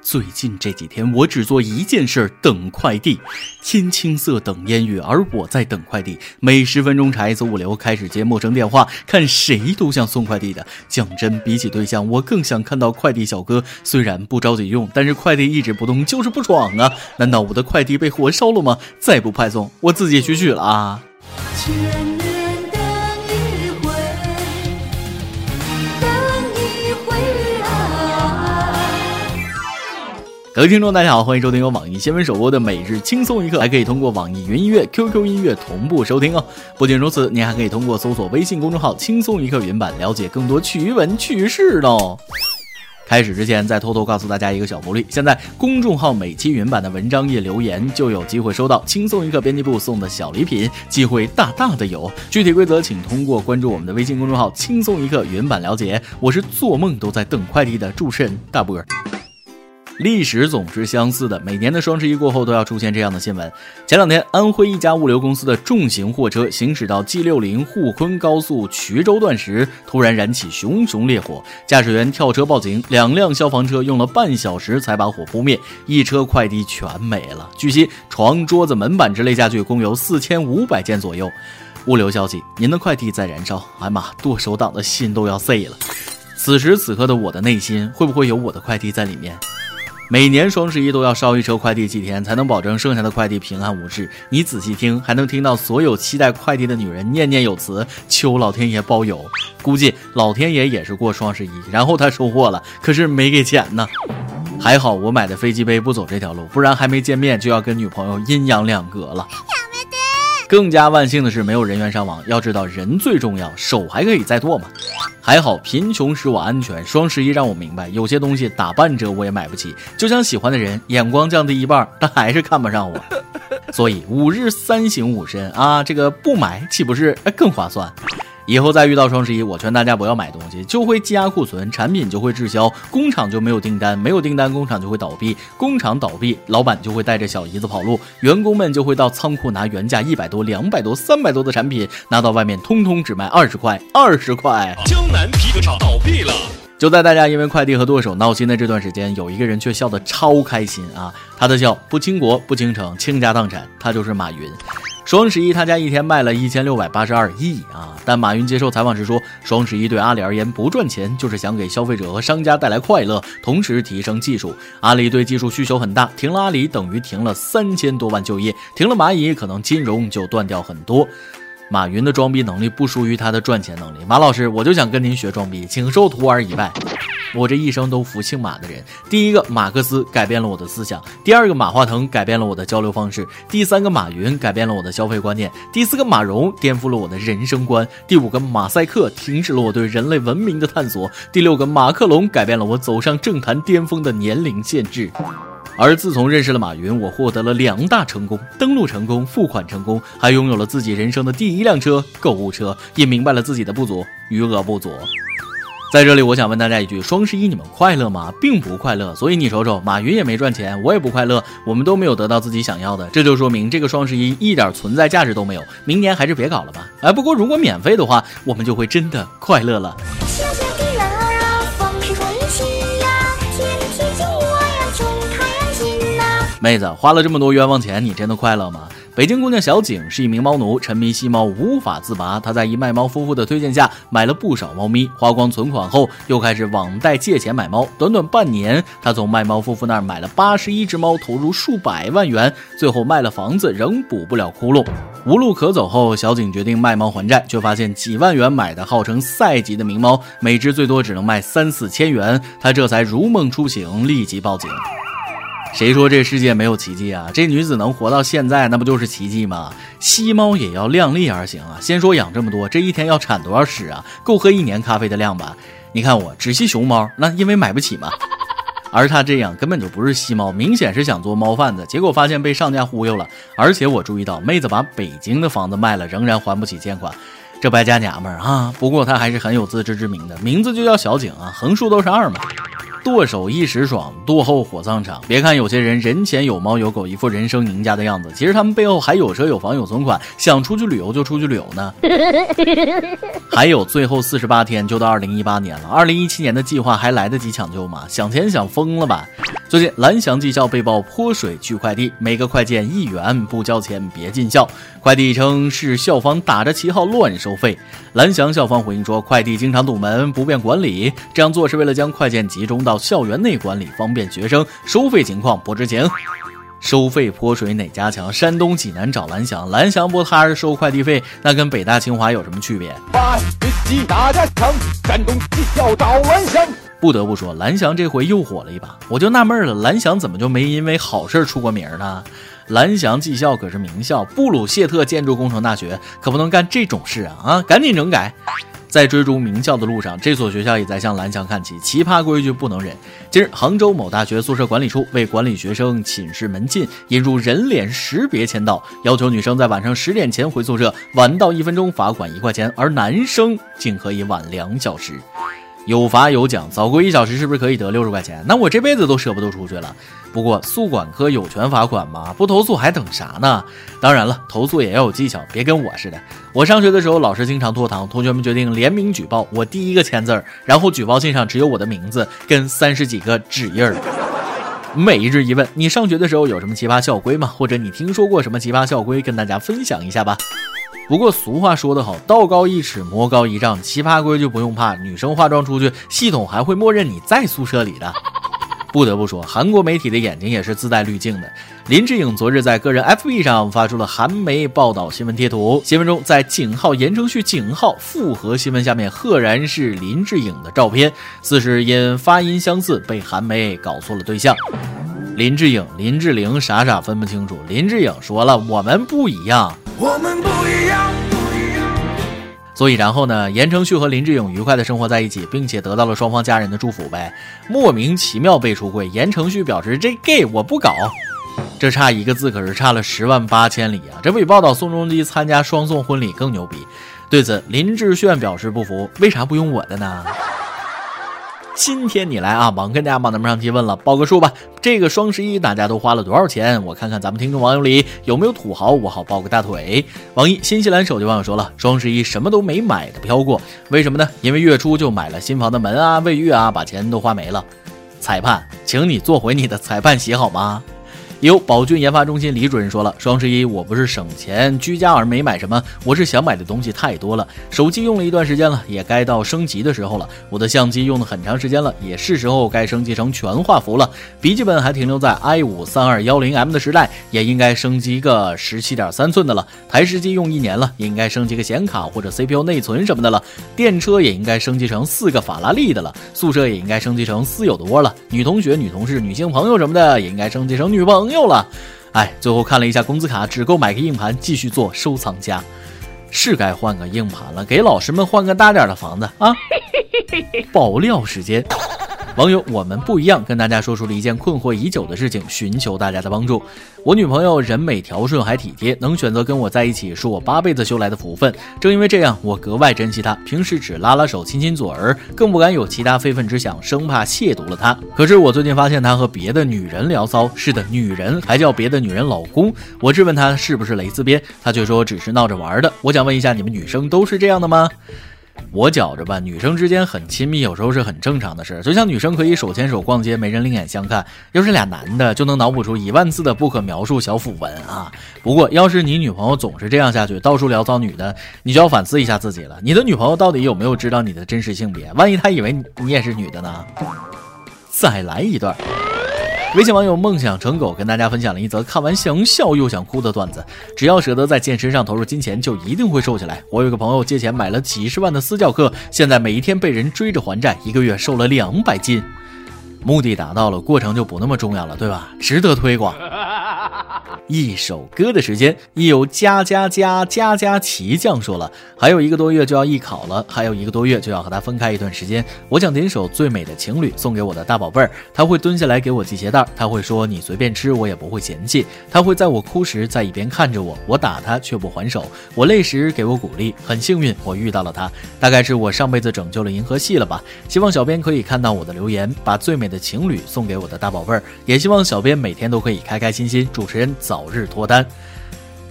最近这几天，我只做一件事，等快递。天青色等烟雨，而我在等快递。每十分钟查一次物流，开始接陌生电话，看谁都像送快递的。讲真，比起对象，我更想看到快递小哥。虽然不着急用，但是快递一直不动，就是不爽啊！难道我的快递被火烧了吗？再不派送，我自己去取了啊！各位听众，大家好，欢迎收听由网易新闻首播的每日轻松一刻，还可以通过网易云音乐、QQ 音乐同步收听哦。不仅如此，您还可以通过搜索微信公众号“轻松一刻”云版了解更多趣闻趣事哦。开始之前，再偷偷告诉大家一个小福利：现在公众号每期云版的文章页留言，就有机会收到轻松一刻编辑部送的小礼品，机会大大的有。具体规则请通过关注我们的微信公众号“轻松一刻”云版了解。我是做梦都在等快递的主持人大波儿。历史总是相似的，每年的双十一过后都要出现这样的新闻。前两天，安徽一家物流公司的重型货车行驶到 G 六零沪昆高速衢州段时，突然燃起熊熊烈火，驾驶员跳车报警，两辆消防车用了半小时才把火扑灭，一车快递全没了。据悉，床、桌子、门板之类家具共有四千五百件左右。物流消息：您的快递在燃烧，哎妈，剁手党的心都要碎了。此时此刻的我的内心，会不会有我的快递在里面？每年双十一都要烧一车快递几天，才能保证剩下的快递平安无事。你仔细听，还能听到所有期待快递的女人念念有词，求老天爷包邮。估计老天爷也是过双十一，然后他收货了，可是没给钱呢。还好我买的飞机杯不走这条路，不然还没见面就要跟女朋友阴阳两隔了。更加万幸的是没有人员伤亡。要知道人最重要，手还可以再剁嘛。还好贫穷使我安全。双十一让我明白，有些东西打半折我也买不起。就像喜欢的人，眼光降低一半，他还是看不上我。所以五日三省吾身啊，这个不买岂不是更划算？以后再遇到双十一，我劝大家不要买东西，就会积压库存，产品就会滞销，工厂就没有订单，没有订单，工厂就会倒闭，工厂倒闭，老板就会带着小姨子跑路，员工们就会到仓库拿原价一百多、两百多、三百多的产品，拿到外面通通只卖二十块，二十块。江南皮革厂倒闭了。就在大家因为快递和剁手闹心的这段时间，有一个人却笑得超开心啊！他的笑不倾国不倾城，倾家荡产，他就是马云。双十一，他家一天卖了一千六百八十二亿啊！但马云接受采访时说，双十一对阿里而言不赚钱，就是想给消费者和商家带来快乐，同时提升技术。阿里对技术需求很大，停了阿里等于停了三千多万就业，停了蚂蚁可能金融就断掉很多。马云的装逼能力不输于他的赚钱能力。马老师，我就想跟您学装逼，请受徒儿一拜。我这一生都服姓马的人，第一个马克思改变了我的思想，第二个马化腾改变了我的交流方式，第三个马云改变了我的消费观念，第四个马蓉颠覆了我的人生观，第五个马赛克停止了我对人类文明的探索，第六个马克龙改变了我走上政坛巅峰的年龄限制。而自从认识了马云，我获得了两大成功：登录成功、付款成功，还拥有了自己人生的第一辆车——购物车，也明白了自己的不足，余额不足。在这里，我想问大家一句：双十一你们快乐吗？并不快乐。所以你瞅瞅，马云也没赚钱，我也不快乐，我们都没有得到自己想要的，这就说明这个双十一一点存在价值都没有。明年还是别搞了吧。哎，不过如果免费的话，我们就会真的快乐了。妹子花了这么多冤枉钱，你真的快乐吗？北京姑娘小景是一名猫奴，沉迷吸猫无法自拔。她在一卖猫夫妇的推荐下买了不少猫咪，花光存款后又开始网贷借钱买猫。短短半年，她从卖猫夫妇那儿买了八十一只猫，投入数百万元，最后卖了房子仍补不了窟窿。无路可走后，小景决定卖猫还债，却发现几万元买的号称赛级的名猫，每只最多只能卖三四千元。她这才如梦初醒，立即报警。谁说这世界没有奇迹啊？这女子能活到现在，那不就是奇迹吗？吸猫也要量力而行啊！先说养这么多，这一天要产多少屎啊？够喝一年咖啡的量吧？你看我只吸熊猫，那因为买不起嘛。而他这样根本就不是吸猫，明显是想做猫贩子，结果发现被上家忽悠了。而且我注意到，妹子把北京的房子卖了，仍然还不起欠款，这败家娘们儿啊！不过她还是很有自知之明的，名字就叫小景啊，横竖都是二嘛。剁手一时爽，剁后火葬场。别看有些人人前有猫有狗，一副人生赢家的样子，其实他们背后还有车有房有存款，想出去旅游就出去旅游呢。还有最后四十八天就到二零一八年了，二零一七年的计划还来得及抢救吗？想钱想疯了吧！最近，蓝翔技校被曝泼水拒快递，每个快件一元，不交钱别进校。快递称是校方打着旗号乱收费。蓝翔校方回应说，快递经常堵门，不便管理，这样做是为了将快件集中到校园内管理，方便学生。收费情况不知情。收费泼水哪家强？山东济南找蓝翔，蓝翔不踏实收快递费，那跟北大清华有什么区别？哪家强？山东技校找蓝翔。不得不说，蓝翔这回又火了一把。我就纳闷了，蓝翔怎么就没因为好事出过名呢？蓝翔技校可是名校，布鲁谢特建筑工程大学，可不能干这种事啊！啊，赶紧整改。在追逐名校的路上，这所学校也在向蓝翔看齐，奇葩规矩不能忍。今日，杭州某大学宿舍管理处为管理学生寝室门禁，引入人脸识别签到，要求女生在晚上十点前回宿舍，晚到一分钟罚款一块钱，而男生竟可以晚两小时。有罚有奖，早归一小时是不是可以得六十块钱？那我这辈子都舍不得出去了。不过宿管科有权罚款吗？不投诉还等啥呢？当然了，投诉也要有技巧，别跟我似的。我上学的时候，老师经常拖堂，同学们决定联名举报，我第一个签字儿，然后举报信上只有我的名字跟三十几个指印儿。每日一问：你上学的时候有什么奇葩校规吗？或者你听说过什么奇葩校规？跟大家分享一下吧。不过俗话说得好，道高一尺，魔高一丈，奇葩规矩不用怕，女生化妆出去，系统还会默认你在宿舍里的。不得不说，韩国媒体的眼睛也是自带滤镜的。林志颖昨日在个人 FB 上发出了韩媒报道新闻贴图，新闻中在井号言承旭井号复合新闻下面，赫然是林志颖的照片，似是因发音相似被韩媒搞错了对象。林志颖、林志玲傻傻分不清楚。林志颖说了：“我们不一样，我们不一样，不一样。”所以，然后呢？言承旭和林志颖愉快的生活在一起，并且得到了双方家人的祝福呗。莫名其妙被出柜，言承旭表示：“这 gay 我不搞。”这差一个字，可是差了十万八千里啊！这比报道宋仲基参加双宋婚礼更牛逼。对此，林志炫表示不服：“为啥不用我的呢？”今天你来啊，忙跟大家忙得不上提问了，报个数吧。这个双十一大家都花了多少钱？我看看咱们听众网友里有没有土豪，我好抱个大腿。网易新西兰手机网友说了，双十一什么都没买的飘过，为什么呢？因为月初就买了新房的门啊、卫浴啊，把钱都花没了。裁判，请你做回你的裁判席好吗？有宝骏研发中心李主任说了，双十一我不是省钱居家而没买什么，我是想买的东西太多了。手机用了一段时间了，也该到升级的时候了。我的相机用了很长时间了，也是时候该升级成全画幅了。笔记本还停留在 i 五三二幺零 M 的时代，也应该升级一个十七点三寸的了。台式机用一年了，也应该升级个显卡或者 CPU 内存什么的了。电车也应该升级成四个法拉利的了。宿舍也应该升级成私有的窝了。女同学、女同事、女性朋友什么的也应该升级成女朋友。朋友了，哎，最后看了一下工资卡，只够买个硬盘继续做收藏家，是该换个硬盘了，给老师们换个大点的房子啊！爆料时间。网友，我们不一样，跟大家说出了一件困惑已久的事情，寻求大家的帮助。我女朋友人美条顺还体贴，能选择跟我在一起，是我八辈子修来的福分。正因为这样，我格外珍惜她。平时只拉拉手、亲亲嘴儿，更不敢有其他非分之想，生怕亵渎了她。可是我最近发现她和别的女人聊骚，是的，女人还叫别的女人老公。我质问她是不是蕾丝边，她却说只是闹着玩的。我想问一下，你们女生都是这样的吗？我觉着吧，女生之间很亲密，有时候是很正常的事。就像女生可以手牵手逛街，没人另眼相看；要是俩男的，就能脑补出一万字的不可描述小腐文啊。不过，要是你女朋友总是这样下去，到处聊骚女的，你就要反思一下自己了。你的女朋友到底有没有知道你的真实性别？万一她以为你也是女的呢？再来一段。微信网友梦想成狗跟大家分享了一则看完想笑又想哭的段子：只要舍得在健身上投入金钱，就一定会瘦下来。我有个朋友借钱买了几十万的私教课，现在每一天被人追着还债，一个月瘦了两百斤。目的达到了，过程就不那么重要了，对吧？值得推广。一首歌的时间，一有加加加加加奇酱说了，还有一个多月就要艺考了，还有一个多月就要和他分开一段时间。我想点首最美的情侣送给我的大宝贝儿，他会蹲下来给我系鞋带，他会说你随便吃我也不会嫌弃，他会在我哭时在一边看着我，我打他却不还手，我累时给我鼓励。很幸运我遇到了他，大概是我上辈子拯救了银河系了吧。希望小编可以看到我的留言，把最美的情侣送给我的大宝贝儿，也希望小编每天都可以开开心心。主持人早日脱单。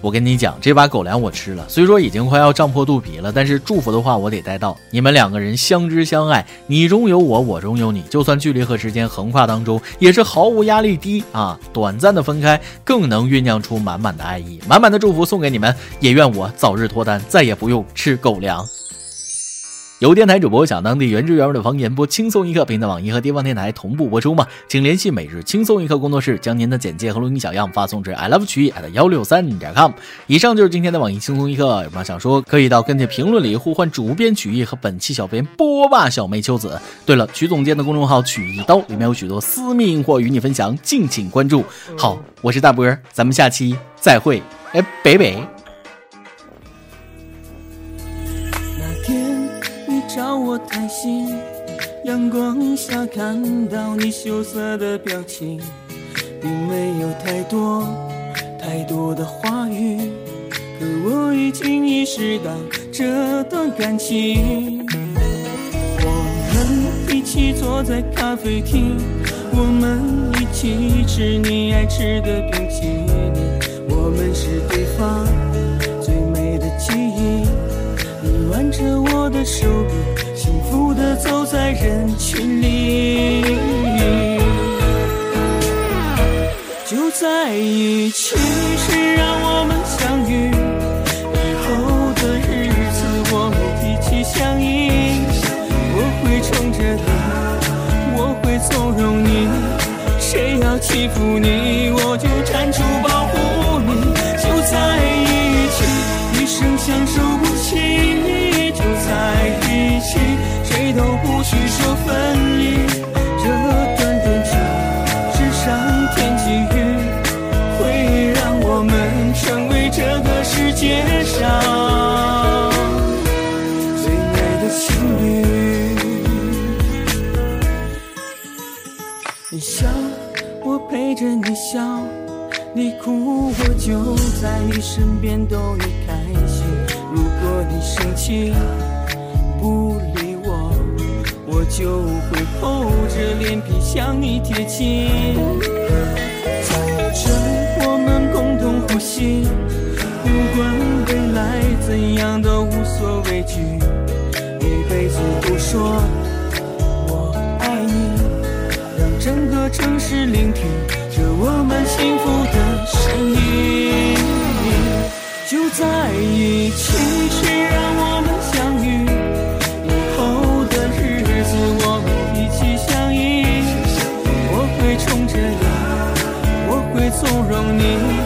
我跟你讲，这把狗粮我吃了，虽说已经快要胀破肚皮了，但是祝福的话我得带到。你们两个人相知相爱，你中有我，我中有你，就算距离和时间横跨当中，也是毫无压力低啊。短暂的分开，更能酝酿出满满的爱意，满满的祝福送给你们。也愿我早日脱单，再也不用吃狗粮。有电台主播想当地原汁原味的方言，播轻松一刻，并在网易和地方电台同步播出吗？请联系每日轻松一刻工作室，将您的简介和录音小样发送至 i love 曲艺 at 幺六三点 com。以上就是今天的网易轻松一刻，有什么想说，可以到跟帖评论里呼唤主编曲艺和本期小编波霸小妹秋子。对了，曲总监的公众号曲一刀里面有许多私密硬货与你分享，敬请关注。好，我是大波，咱们下期再会，哎，北北。我谈心，阳光下看到你羞涩的表情，并没有太多太多的话语，可我已经意识到这段感情。我们一起坐在咖啡厅，我们一起吃你爱吃的冰淇淋，我们是对方最美的记忆。你挽着我的手臂。幸福的走在人群里，就在一起，谁让我们相遇？以后的日子，我们一起相依。我会宠着你，我会纵容你，谁要欺负你，我就身边都你开心。如果你生气，不理我，我。就会厚着脸皮向你贴近，在这我们共同呼吸，不管未来怎样都无所畏惧，一辈子都说我爱你，让整个城市聆听着我们幸福的声音，就在一起谁让我们相遇以后的日子我们一起相依。我会宠着你我会纵容你。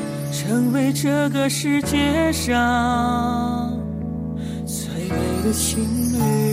成为这个世界上最美的情侣。